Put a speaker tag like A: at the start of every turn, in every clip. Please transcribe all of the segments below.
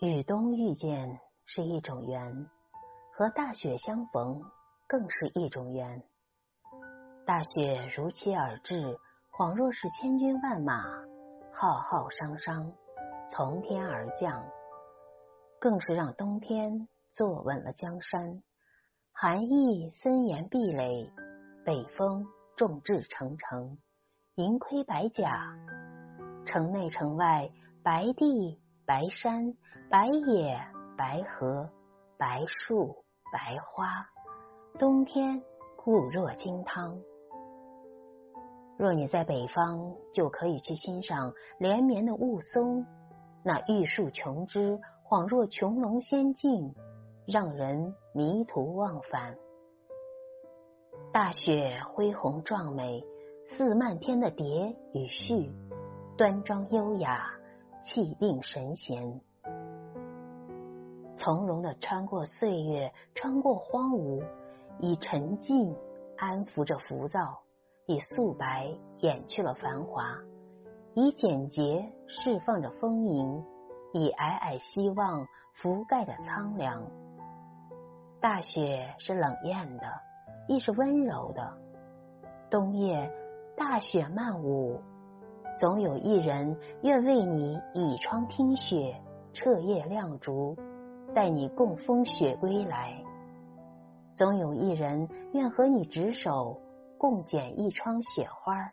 A: 与冬遇见是一种缘，和大雪相逢更是一种缘。大雪如期而至，恍若是千军万马，浩浩汤汤从天而降，更是让冬天坐稳了江山。寒意森严壁垒，北风众志成城，银盔白甲，城内城外白地。白山、白野、白河、白树、白花，冬天固若金汤。若你在北方，就可以去欣赏连绵的雾凇，那玉树琼枝，恍若穹隆仙境，让人迷途忘返。大雪恢宏壮美，似漫天的蝶与絮，端庄优雅。气定神闲，从容的穿过岁月，穿过荒芜，以沉静安抚着浮躁，以素白掩去了繁华，以简洁释放着丰盈，以皑皑希望覆盖着苍凉。大雪是冷艳的，亦是温柔的。冬夜，大雪漫舞。总有一人愿为你倚窗听雪，彻夜亮烛，待你共风雪归来。总有一人愿和你执手，共剪一窗雪花，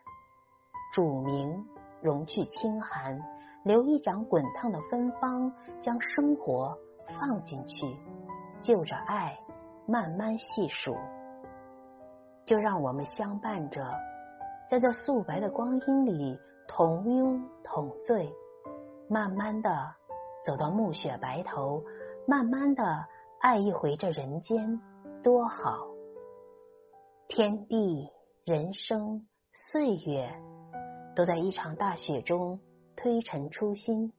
A: 煮明融去清寒，留一盏滚烫的芬芳，将生活放进去，就着爱慢慢细数。就让我们相伴着，在这素白的光阴里。同拥同醉，慢慢的走到暮雪白头，慢慢的爱一回这人间，多好！天地、人生、岁月，都在一场大雪中推陈出新，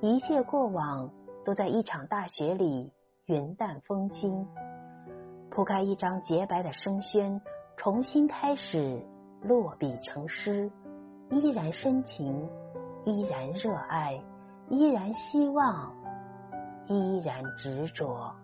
A: 一切过往都在一场大雪里云淡风轻，铺开一张洁白的生宣，重新开始，落笔成诗。依然深情，依然热爱，依然希望，依然执着。